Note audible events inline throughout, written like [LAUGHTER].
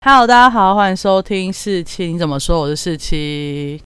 Hello，大家好，欢迎收听四七。你怎么说？我是四七。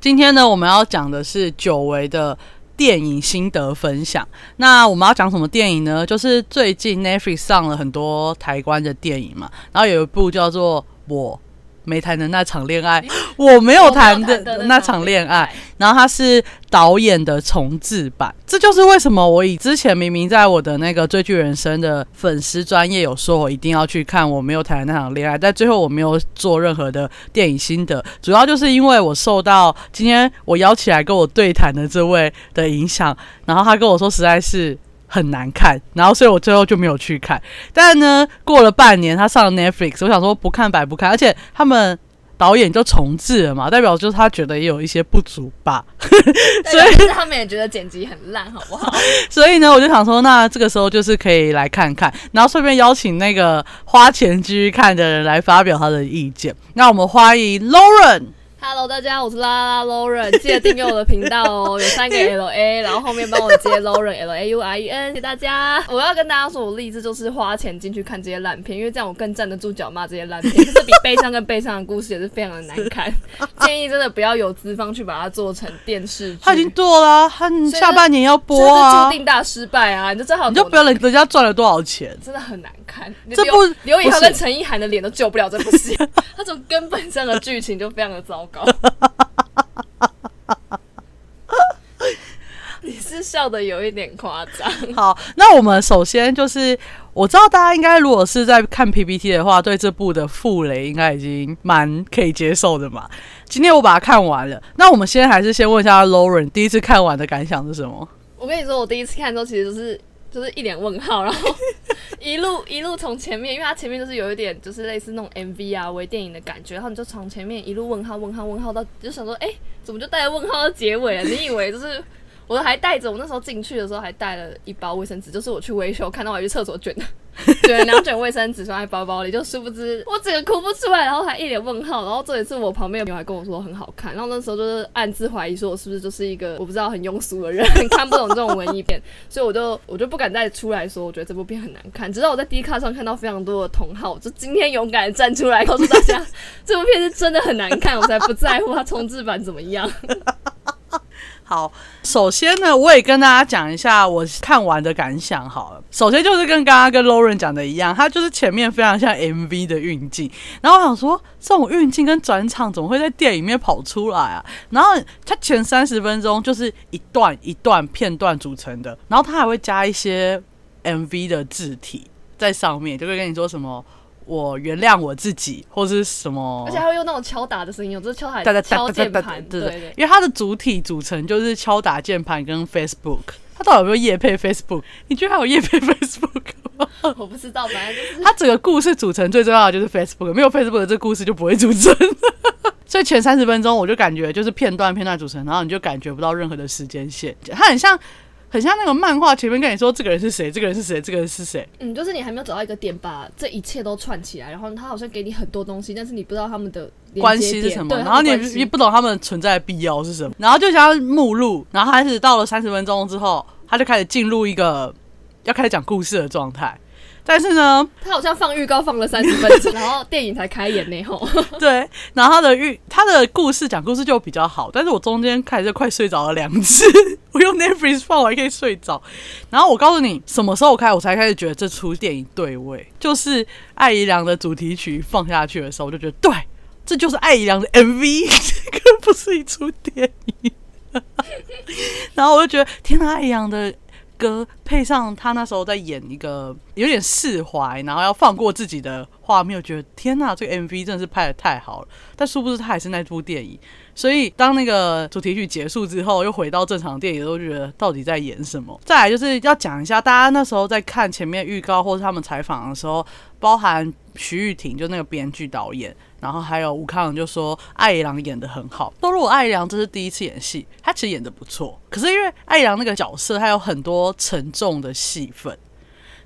今天呢，我们要讲的是久违的电影心得分享。那我们要讲什么电影呢？就是最近 Netflix 上了很多台湾的电影嘛，然后有一部叫做《我》。没谈的那场恋爱，[LAUGHS] 我没有谈的那场恋爱。然后它是导演的重制版，这就是为什么我以之前明明在我的那个追剧人生的粉丝专业有说，我一定要去看我没有谈的那场恋爱，但最后我没有做任何的电影心得，主要就是因为我受到今天我邀起来跟我对谈的这位的影响，然后他跟我说实在是。很难看，然后所以我最后就没有去看。但呢，过了半年，他上了 Netflix，我想说不看白不看。而且他们导演就重置了嘛，代表就是他觉得也有一些不足吧。[LAUGHS] 所以他们也觉得剪辑很烂，好不好？[LAUGHS] 所以呢，我就想说，那这个时候就是可以来看看，然后顺便邀请那个花钱继续看的人来发表他的意见。那我们欢迎 Lauren。Hello，大家，我是啦啦 Lauren，记得订阅我的频道哦。有三个 [LAUGHS] L A，然后后面帮我接 Lauren [LAUGHS] L A U I E N，谢谢大家。我要跟大家说，我励志就是花钱进去看这些烂片，因为这样我更站得住脚骂这些烂片。可是比悲伤跟悲伤的故事也是非常的难看，[LAUGHS] 建议真的不要有资方去把它做成电视剧。他已经做了，他下半年要播啊，注定大失败啊！你就正好，你就不要人人家赚了多少钱，真的很难看。这部刘以豪跟陈意涵的脸都救不了这部戏，他从根本上的剧情就非常的糟糕。[LAUGHS] 你是笑的有一点夸张。好，那我们首先就是，我知道大家应该如果是在看 PPT 的话，对这部的傅雷应该已经蛮可以接受的嘛。今天我把它看完了，那我们先还是先问一下 Lauren，第一次看完的感想是什么？我跟你说，我第一次看的时候，其实就是。就是一脸问号，然后一路一路从前面，因为他前面就是有一点就是类似那种 MV 啊微电影的感觉，然后你就从前面一路问号问号问号到，就想说，哎，怎么就带着问号到结尾了？你以为就是？我还带着，我那时候进去的时候还带了一包卫生纸，就是我去维修看到我去厕所卷的，卷两卷卫生纸装在包包里，就殊不知我整个哭不出来，然后还一脸问号。然后这一次我旁边的朋友还跟我说很好看，然后那时候就是暗自怀疑说我是不是就是一个我不知道很庸俗的人，[LAUGHS] 看不懂这种文艺片，所以我就我就不敢再出来说我觉得这部片很难看。直到我在 D 卡上看到非常多的同好，就今天勇敢站出来告诉大家 [LAUGHS] 这部片是真的很难看，我才不在乎它重置版怎么样。好，首先呢，我也跟大家讲一下我看完的感想。好了，首先就是跟刚刚跟 Lauren 讲的一样，它就是前面非常像 MV 的运镜，然后我想说，这种运镜跟转场怎么会在电影里面跑出来啊？然后它前三十分钟就是一段一段片段组成的，然后它还会加一些 MV 的字体在上面，就会跟你说什么。我原谅我自己，或者是什么，而且还会用那种敲打的声音，有这敲打敲键盘，对对对，因为它的主体组成就是敲打键盘跟 Facebook，它到底有没有夜配 Facebook？你觉得还有夜配 [LAUGHS] Facebook 吗？[LAUGHS] 我不知道，反正就是它整个故事组成最重要的就是 Facebook，没有 Facebook 这故事就不会组成。[LAUGHS] 所以前三十分钟我就感觉就是片段片段组成，然后你就感觉不到任何的时间线，它很像。很像那个漫画前面跟你说这个人是谁，这个人是谁，这个人是谁。嗯，就是你还没有找到一个点，把这一切都串起来，然后他好像给你很多东西，但是你不知道他们的关系是什么，然后你你不懂他们存在的必要是什么，然后就像目录，然后开始到了三十分钟之后，他就开始进入一个要开始讲故事的状态。但是呢，他好像放预告放了三十分钟，然后电影才开演呢。吼，[LAUGHS] 对，然后他的预他的故事讲故事就比较好，但是我中间开始快睡着了两次，[LAUGHS] 我用 Netflix 放我还可以睡着。然后我告诉你，什么时候开我才开始觉得这出电影对味，就是艾怡良的主题曲放下去的时候，我就觉得对，这就是艾怡良的 MV，这个不是一出电影。[LAUGHS] 然后我就觉得，天哪，艾怡良的。歌配上他那时候在演一个有点释怀，然后要放过自己的画面，我觉得天呐，这个 MV 真的是拍的太好了。但殊不知他还是那部电影，所以当那个主题曲结束之后，又回到正常电影，都觉得到底在演什么？再来就是要讲一下，大家那时候在看前面预告或者他们采访的时候，包含徐玉婷就那个编剧导演。然后还有吴康就说艾怡良演的很好。都如果艾怡良这是第一次演戏，他其实演的不错。可是因为艾怡良那个角色，他有很多沉重的戏份，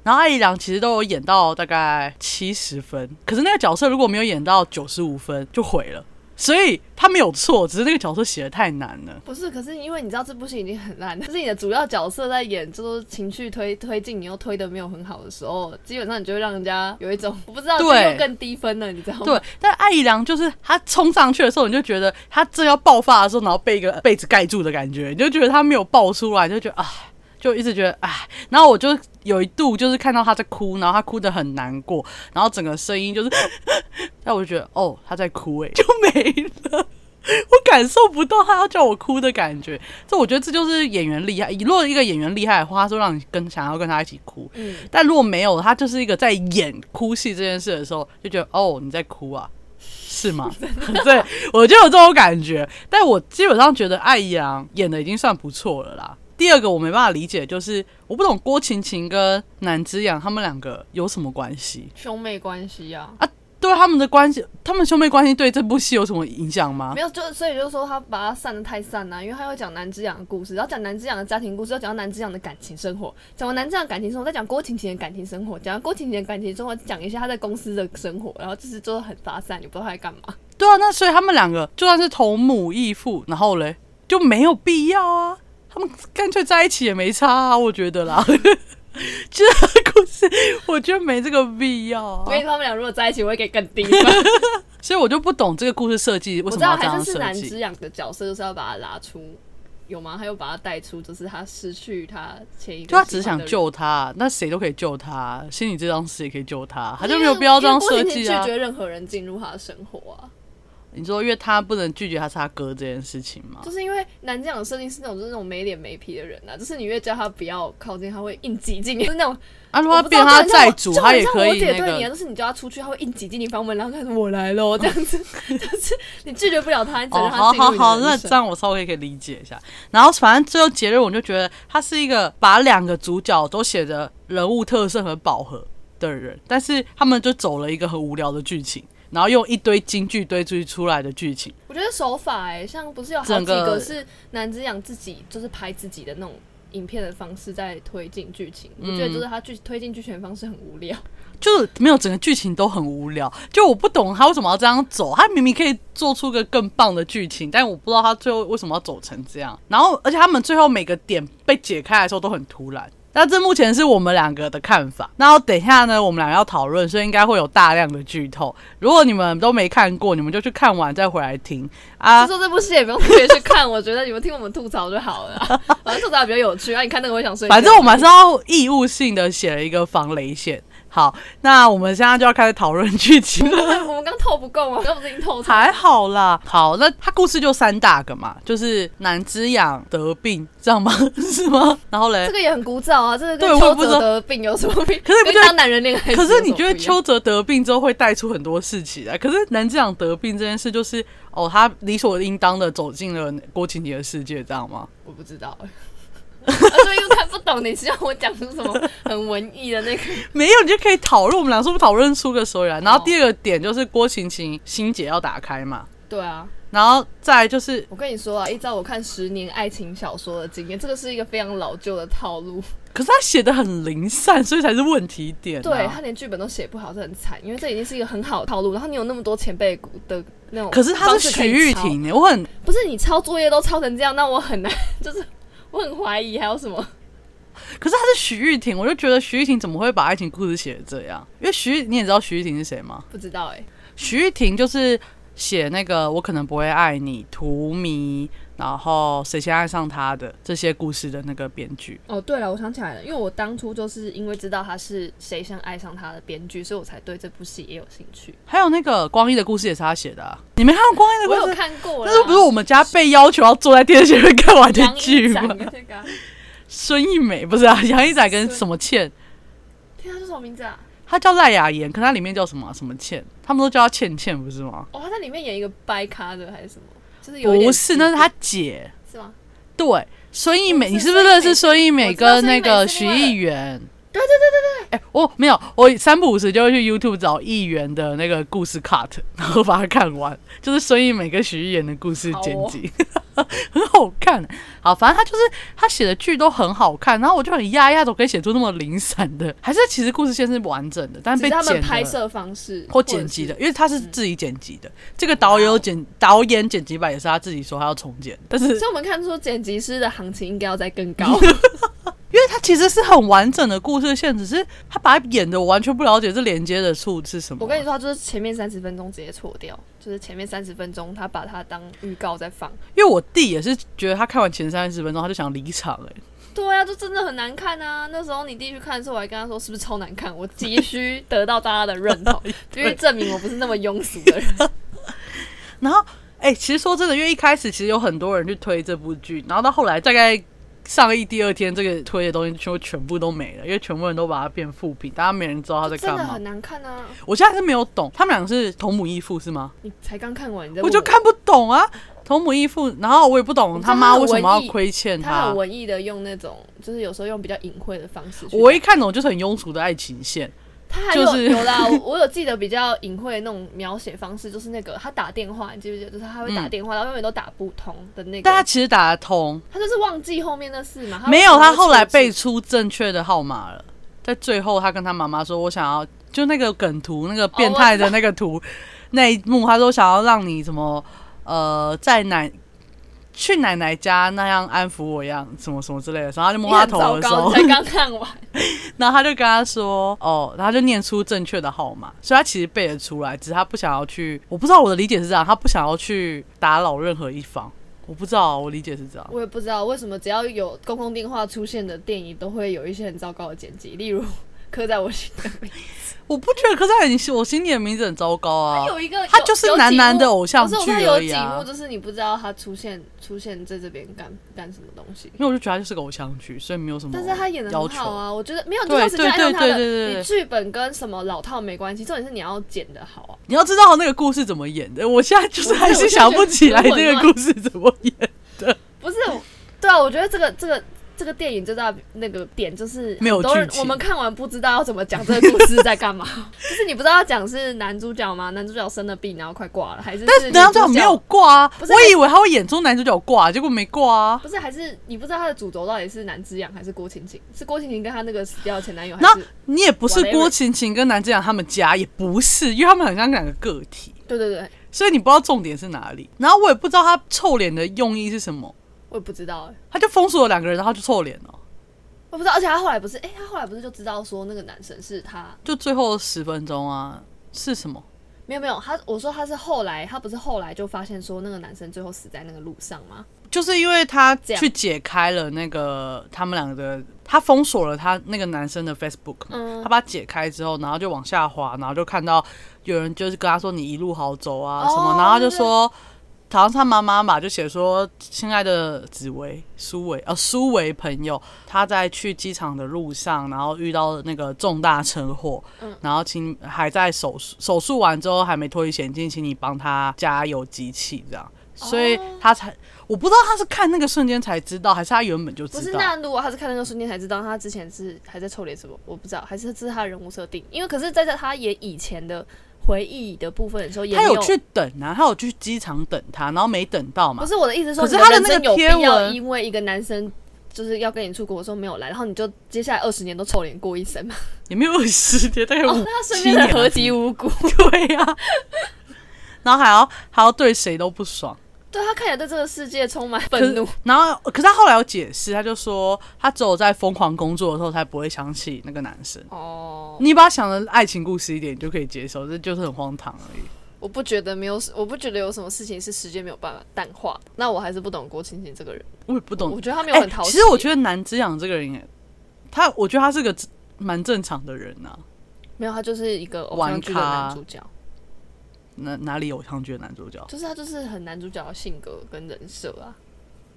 然后艾怡良其实都有演到大概七十分。可是那个角色如果没有演到九十五分就毁了，所以他没有错，只是那个角色写的太难了。不是，可是因为你知道这部戏已经很烂了，就是你的主要角色在演，就是情绪推推进，你又推的没有很好的时候，基本上你就会让人家有一种我不知道，又更低分了，你知道吗？对，但艾怡良就是他冲上去的时候，你就觉得他正要爆发的时候，然后被一个被子盖住的感觉，你就觉得他没有爆出来，你就觉得啊，就一直觉得哎，然后我就有一度就是看到他在哭，然后他哭得很难过，然后整个声音就是，[LAUGHS] 那我就觉得哦他在哭哎、就没了。我感受不到他要叫我哭的感觉，这我觉得这就是演员厉害。如果一个演员厉害的话，他说让你跟想要跟他一起哭，嗯，但如果没有，他就是一个在演哭戏这件事的时候，就觉得哦你在哭啊，是吗？[LAUGHS] 对，我就有这种感觉。但我基本上觉得艾阳演的已经算不错了啦。第二个我没办法理解，就是我不懂郭晴晴跟南之阳他们两个有什么关系？兄妹关系啊，啊对他们的关系，他们兄妹关系对这部戏有什么影响吗没？有，就所以就是说他把它散的太散了、因为他要讲南之阳的故事，然后讲南之阳的家庭故事，要讲到南之阳的感情生活，讲完南之阳的感情生活，再讲郭晴晴的感情生活，讲完郭晴晴的感情生活，讲一下他在公司的生活，然后就是做的很发散，你不知道他在干嘛。对啊，那所以他们两个就算是同母异父，然后嘞就没有必要啊，他们干脆在一起也没差啊，我觉得啦。[LAUGHS] 这个故事我觉得没这个必要、啊我，跟你说，他们俩如果在一起，我会给更低分。[LAUGHS] 所以我就不懂这个故事设计为我知道，什么要这还是是样设计。南之养的角色，就是要把他拉出。有吗？他又把他带出，就是他失去他前一个，就他只想。救他，那谁都可以救他，心理治疗师也可以救他，他就没有必要这样设计啊拒。绝任何人进入他的生活啊，你说，因为他不能拒绝他是他哥这件事情吗就？是因为南这样的设定是那种就是那种没脸没皮的人啊，就是你越叫他不要靠近，他会硬挤进你，就是那种啊，如果他变他债主，他也可以那我姐对你啊，就是你叫他出去，他会硬挤进你房门，然后开始我来了这样子，[LAUGHS] 就是你拒绝不了他，你只能他进入你的好好好，那这样我稍微可以理解一下。然后反正最后结论，我就觉得他是一个把两个主角都写的人物特色很饱和的人，但是他们就走了一个很无聊的剧情，然后用一堆金句堆砌出来的剧情。我觉得手法哎、像不是有好几个是男子养自己就是拍自己的那种影片的方式在推进剧情，我觉得就是他剧推进剧情的方式很无聊。就是没有整个剧情都很无聊，就我不懂他为什么要这样走，他明明可以做出个更棒的剧情，但我不知道他最后为什么要走成这样。然后，而且他们最后每个点被解开的时候都很突然。那这目前是我们两个的看法。然后等一下呢，我们两个要讨论，所以应该会有大量的剧透。如果你们都没看过，你们就去看完再回来听啊就。说这部戏也不用特别去看，[LAUGHS] 我觉得你们听我们吐槽就好了啊，[LAUGHS] 反正吐槽比较有趣。啊，你看那个我会想睡。反正我们还是要义务性的写了一个防雷线。好，那我们现在就要开始讨论剧情了。[LAUGHS] 我们刚透不够吗？刚不是已经透还好啦，好，那他故事就三大个嘛，就是男之养得病，这样吗？[LAUGHS] 是吗？然后嘞这，个也很古早啊，这个跟邱对我也不知道泽得病有什么病？可是你不觉当男人恋爱可？是你觉得邱泽得病之后会带出很多事情来？可是男之养得病这件事，就是哦，他理所应当的走进了郭晴晴的世界，这样吗？我不知道、欸，所以又看不懂。你希望我讲出什么很文艺的那个？没有，你就可以讨论，我们俩是不是讨论出个所以然？然后第二个点就是郭晴晴心结要打开嘛，对啊，然后再来就是我跟你说啊，依照我看十年爱情小说的经验，这个是一个非常老旧的套路。可是他写的很零散，所以才是问题点、啊。对他连剧本都写不好，这很惨。因为这已经是一个很好的套路，然后你有那么多前辈的那种，可是他是徐玉，婷我很不是你抄作业都抄成这样，那我很难，[LAUGHS] 就是我很怀疑还有什么。[LAUGHS] 可是他是徐玉婷，我就觉得徐玉婷怎么会把爱情故事写的这样？因为徐你也知道徐玉婷是谁吗？不知道哎、徐玉婷就是写那个我可能不会爱你、荼蘼，然后谁先爱上他的这些故事的那个编剧。哦，对了，我想起来了，因为我当初就是因为知道他是谁先爱上他的编剧，所以我才对这部戏也有兴趣。还有那个光一的故事也是他写的、啊，你没看过光一的故事？我有看过啦，那是不是我们家被要求要坐在电视前面看完的剧吗？孙艺美不是啊，杨一仔跟什么倩，天啊，叫什么名字啊？他叫赖雅妍，可他里面叫什么什么倩，他们都叫他倩倩，不是吗？哦，他在里面演一个掰咖的还是什么？就是有不是，那是他姐。是吗？对，孙艺美，你是不是认识孙艺美跟那个徐艺媛？对对对对对，哎、我没有，我三不五时就会去 YouTube 找艺媛的那个故事 cut，然后把它看完，就是孙艺美跟徐艺媛的故事剪辑。[LAUGHS] 很好看。好，反正他就是他写的剧都很好看，然后我就很压抑，他怎么可以写出那么零散的？还是其实故事线是完整的，但是被他们拍摄方式或剪辑的，因为他是自己剪辑的。这个导演有剪导演剪辑版也是他自己说他要重剪，但是是，所以我们看出剪辑师的行情应该要再更高。[LAUGHS] 因为他其实是很完整的故事线，只是他把它演的我完全不了解这连接的处是什么。我跟你说，他就是前面三十分钟直接错掉，就是前面三十分钟他把它当预告在放。因为我弟也是觉得他看完前三十分钟他就想离场哎、对啊，就真的很难看啊！那时候你弟去看的时候，我还跟他说是不是超难看？我急需得到大家的认同，[LAUGHS] 因为证明我不是那么庸俗的人。[LAUGHS] 然后哎、其实说真的，因为一开始其实有很多人去推这部剧，然后到后来大概上映第二天，这个推的东西就全部都没了，因为全部人都把它变副品，大家没人知道他在干嘛真的很。难看啊！我现在是没有懂，他们俩是同母异父是吗？你才刚看完，我就看不懂啊，同母异父，然后我也不懂他妈为什么要亏欠他他很文艺的用那种，就是有时候用比较隐晦的方式。我一看懂就是很庸俗的爱情线，他还有、就是有啦，我我有记得比较隐晦的那种描写方式，就是那个他打电话，你记不记得？就是他会打电话，然后永远都打不通的那个。但他其实打得通，他就是忘记后面的事嘛。他没有，他后来背出正确的号码了，在最后他跟他妈妈说：“我想要就那个梗图，那个变态的那个图、那一幕，他说想要让你什么呃，在奶去奶奶家那样安抚我一样，什么什么之类的。”然后他就摸他头的时候，[LAUGHS] 才刚看完。然后他就跟他说：“哦，然后他就念出正确的号码，所以他其实背得出来，只是他不想要去。我不知道我的理解是这样，他不想要去打扰任何一方。我不知道，我理解是这样。我也不知道为什么，只要有公共电话出现的电影，都会有一些很糟糕的剪辑，例如刻在我心的名字。我不觉得，刻在你心我心里的名字很糟糕啊。他有一个，他就是男男的偶像剧说有几幕，就是你不知道他出现出现在这边干干什么东西。因为我就觉得他就是个偶像剧，所以没有什么。但是他演的很好啊，我觉得没有，就对对他的，对对对对你剧本跟什么老套没关系，重点是你要剪的好啊。你要知道那个故事怎么演的。我现在就是还是想不起来我就觉得那个故事怎么演的。不是，对啊，我觉得这个这个这个电影最大的那个点就是没有我们看完不知道要怎么讲这个故事在干嘛，[LAUGHS] 就是你不知道要讲是男主角吗？男主角生了病然后快挂了，还是但是女男主角没有挂啊，我以为他会演出男主角挂，结果没挂啊。不是，还是你不知道他的主轴到底是南之阳还是郭晴晴？是郭晴晴跟她那个死掉的前男友，还那是？你也不是郭晴晴跟南之阳他们家，也不是，因为他们很像两个个体，对对对，所以你不知道重点是哪里。然后我也不知道他臭脸的用意是什么，我也不知道哎、他就封锁了两个人，然后就臭脸了。我不知道，而且他后来不是，哎、他后来不是就知道说那个男生是他？就最后十分钟啊，是什么？没有没有，他我说他是后来，他不是后来就发现说那个男生最后死在那个路上吗？就是因为他去解开了那个他们两个的，他封锁了他那个男生的 Facebook 嘛，嗯他把它解开之后，然后就往下滑，然后就看到有人就是跟他说你一路好走啊哦什么，然后他就说。好像是他妈妈嘛，就写说：“亲爱的紫薇、苏维，呃，苏维朋友，他在去机场的路上，然后遇到了那个重大车祸，嗯然后请还在手术，手术完之后还没脱离险境，请你帮他加油机器这样。所以他才，我不知道他是看那个瞬间才知道，还是他原本就知道不是。那如果他是看那个瞬间才知道，他之前是还在臭脸什么，我不知道，还是这是他的人物设定？因为可是在这他演以前的回忆的部分的时候，也没他有去等啊，他有去机场等他，然后没等到嘛不。是我的意思是说，可是他的那个你人生有贴必要文因为一个男生就是要跟你出国的时候没有来，然后你就接下来二十年都臭脸过一生嘛？也没有二十年，大概五、哦，他身边的何其无辜，[LAUGHS] 对呀、然后还要还要对谁都不爽。对他看起来对这个世界充满愤怒。，然后可是他后来有解释，他就说他只有在疯狂工作的时候才不会想起那个男生。哦，你把他想的爱情故事一点，你就可以接受，这就是很荒唐而已。我不觉得没有，我不觉得有什么事情是时间没有办法淡化。那我还是不懂郭青青这个人，我也不懂我觉得他没有很讨喜。欸其实我觉得南之养这个人也，他我觉得他是个蛮正常的人呐、没有，他就是一个偶像剧的男主角，哪哪里有偶像剧的男主角？就是他就是很男主角的性格跟人设啊。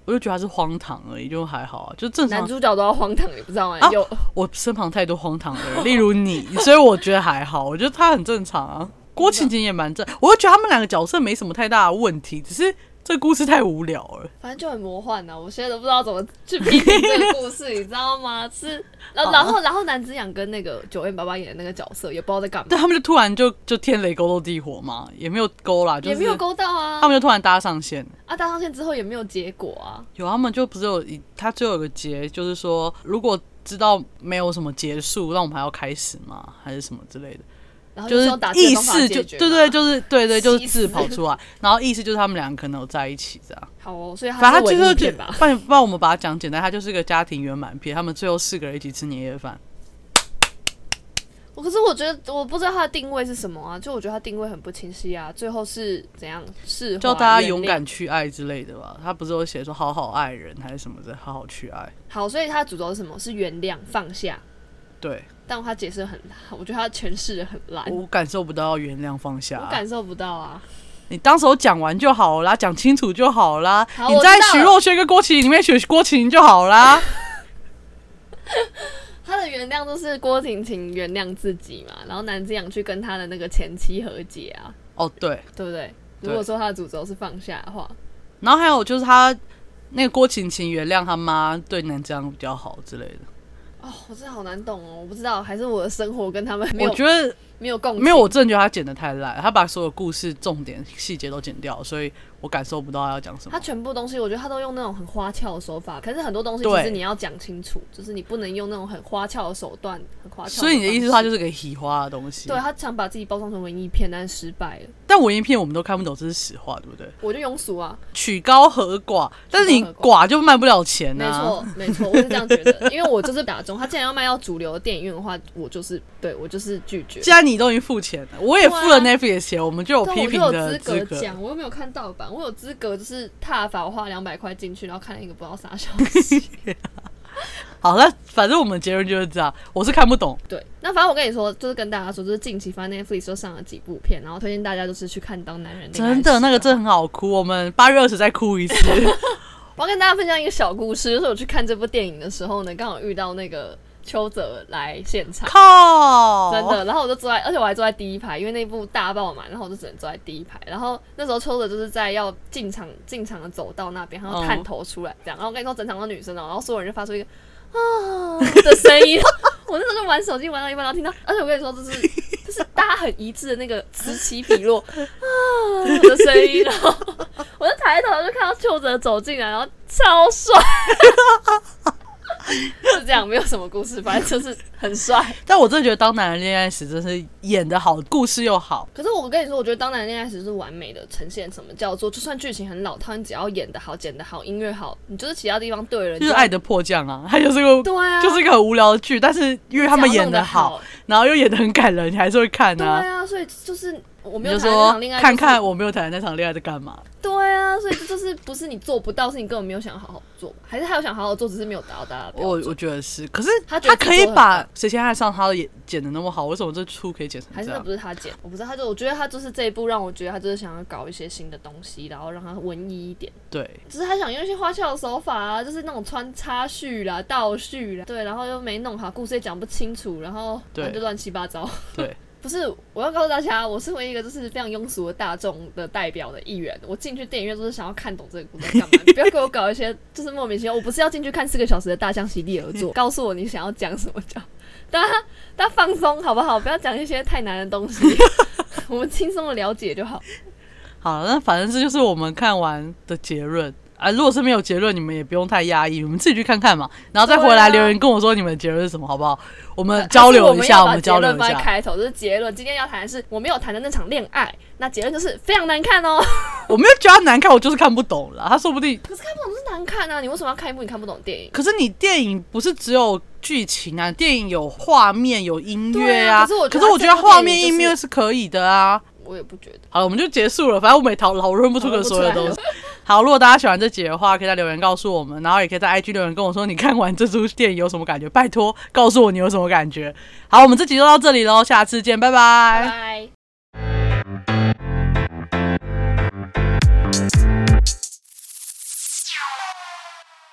我就觉得他是荒唐而已，就还好啊，就正常。男主角都要荒唐，你不知道吗？啊有我身旁太多荒唐的人，例如你，所以我觉得还好。我觉得他很正常啊。郭晴晴也蛮正，我就觉得他们两个角色没什么太大的问题，只是这故事太无聊了。反正就很魔幻呐、我现在都不知道怎么去批评这个故事，[LAUGHS] 你知道吗？是，然后然后然后南子养跟那个九 N 爸爸演的那个角色也不知道在干嘛，对他们就突然就就天雷勾动地火嘛，也没有勾啦，就是也没有勾到啊他。们就突然搭上线。啊，搭上线之后也没有结果啊。有他们就不是有一，他最后有个结，就是说如果知道没有什么结束，那我们还要开始吗？还是什么之类的？然后就是意方法识就对对，就是对对，[LAUGHS] 就是字跑出来，然后意思就是他们两个可能有在一起这样。好哦，所以反正他就是最后就文艺片吧？不然不然我们把它讲简单，他就是个家庭圆满片，他们最后四个人一起吃年夜饭。[LAUGHS] 我可是我觉得我不知道它的定位是什么啊，就我觉得它定位很不清晰啊。最后是怎样释怀叫大家勇敢去爱之类的吧。他不是有写说好好爱人还是什么的，好好去爱。好，所以它的主轴是什么？是原谅放下。对但他解释得很，我觉得他诠释的很烂，我感受不到要原谅放下、我感受不到啊。你当时候讲完就好啦，讲清楚就好啦。好你在徐若瑄跟郭麒麟里面选郭麒麟就好啦。[LAUGHS] 他的原谅都是郭婷婷原谅自己嘛，然后南之阳去跟他的那个前妻和解啊，哦，对，对不对？如果说他的主轴是放下的话，然后还有就是他那个郭晴晴原谅他妈对南江比较好之类的。哦，我真的好难懂哦，我不知道，还是我的生活跟他们没有我觉得没有共情没有，我真的觉得他剪的太烂，他把所有故事重点细节都剪掉，所以我感受不到他要讲什么他。全部东西，我觉得他都用那种很花俏的手法，可是很多东西其实你要讲清楚，就是你不能用那种很花俏的手段，很花俏。所以你的意思，他就是是个喜花的东西？对。他想把自己包装成文艺片，但是失败了。但文艺片我们都看不懂，这是实话，对不对？我就庸俗啊，曲高和寡，但是你寡就卖不了钱没啊。错，没错，我是这样觉得，因为我就是打中，他既然要卖到主流的电影院的话，我就是对我就是拒绝。[LAUGHS] 既然你都已经付钱了，我也付了 Netflix 钱，我们就有，批评的资格。讲，我又没有看盗版，我有资格就是踏法，我花两百块进去，然后看了一个不知道啥消息。[LAUGHS] 好，那反正我们结论就是这样，我是看不懂。对，那反正我跟你说，就是跟大家说，就是近期反正 Netflix 就上了几部片，然后推荐大家就是去看《当男人真的，那个真的很好哭。我们八月二十再哭一次。[LAUGHS] 我要跟大家分享一个小故事，就是我去看这部电影的时候呢，刚好遇到那个邱泽来现场。靠，真的，然后我就坐在，而且我还坐在第一排，因为那部大爆满，然后我就只能坐在第一排。然后那时候邱泽就是在要进场进场的走道那边，然后探头出来这样。然后我跟你说，整场都女生哦，然后所有人就发出一个啊的声音。[LAUGHS] 我那时候就玩手机玩到一半，然后听到，而且我跟你说，这是就是大家很一致的那个此起彼落啊的声音。然后我就抬头就看到邱泽走进来，然后超帅。[LAUGHS] [LAUGHS] 是这样，没有什么故事，反正就是很帅。[LAUGHS] 但我真的觉得《当男人恋爱时》真是演的好，故事又好。可是我跟你说，我觉得《当男人恋爱时》是完美的呈现什么叫做，就算剧情很老套，你只要演的好、剪的好、音乐好，你就是其他地方对了，就是《爱的迫降》啊，它就是个对啊，就是一个很无聊的剧，但是因为他们演的的好，，然后又演的很感人，你还是会看对啊。啊，所以就是我没有谈那场恋爱、看看，我没有谈那场恋爱在干嘛？对啊，所以这就是不是你做不到，是你根本没有想好好做，还是他有想好好做，只是没有达到大家的我我觉得是，可是他他可以把棒《谁先爱上他》的演剪的那么好，为什么这出可以剪成还是那？不是他剪，我不知道，他就我觉得他就是这一部让我觉得他就是想要搞一些新的东西，然后让他文艺一点。对，只是他想用一些花俏的手法啊，就是那种穿插叙啦、倒叙啦，对，然后又没弄好，故事也讲不清楚，然后对反正就乱七八糟。对，[LAUGHS] 不是，我要告诉大家，我身为一个就是非常庸俗的大众的代表的一员，我进去电影院都是想要看懂这个故事干嘛，你 [LAUGHS] 不要给我搞一些就是莫名其妙。我不是要进去看四个小时的大象席地而坐，[LAUGHS] 告诉我你想要讲什么讲，大家大家放松好不好？不要讲一些太难的东西，[LAUGHS] 我们轻松的了解就好。好，那反正这就是我们看完的结论啊。如果是没有结论，你们也不用太压抑，你们自己去看看嘛，然后再回来留言跟我说你们的结论是什么，好不好？我们交流一下，我们交流一下。开头，就是结论。今天要谈的是我没有谈的那场恋爱，那结论就是非常难看哦。[LAUGHS] 我没有觉得它难看，我就是看不懂了。他说不定，可是看不懂是难看啊！你为什么要看一部你看不懂的电影？可是你电影不是只有剧情啊，电影有画面有音乐对啊可是我觉得可是我觉得它这部画面音乐是可以的啊。我也不觉得。好了，我们就结束了。反正我们也讨讨论不出个所有的东西。好，如果大家喜欢这集的话，可以在留言告诉我们，然后也可以在 IG 留言跟我说你看完这出电影有什么感觉。拜托，告诉我你有什么感觉。好，我们这集就到这里喽，下次见，拜拜拜拜。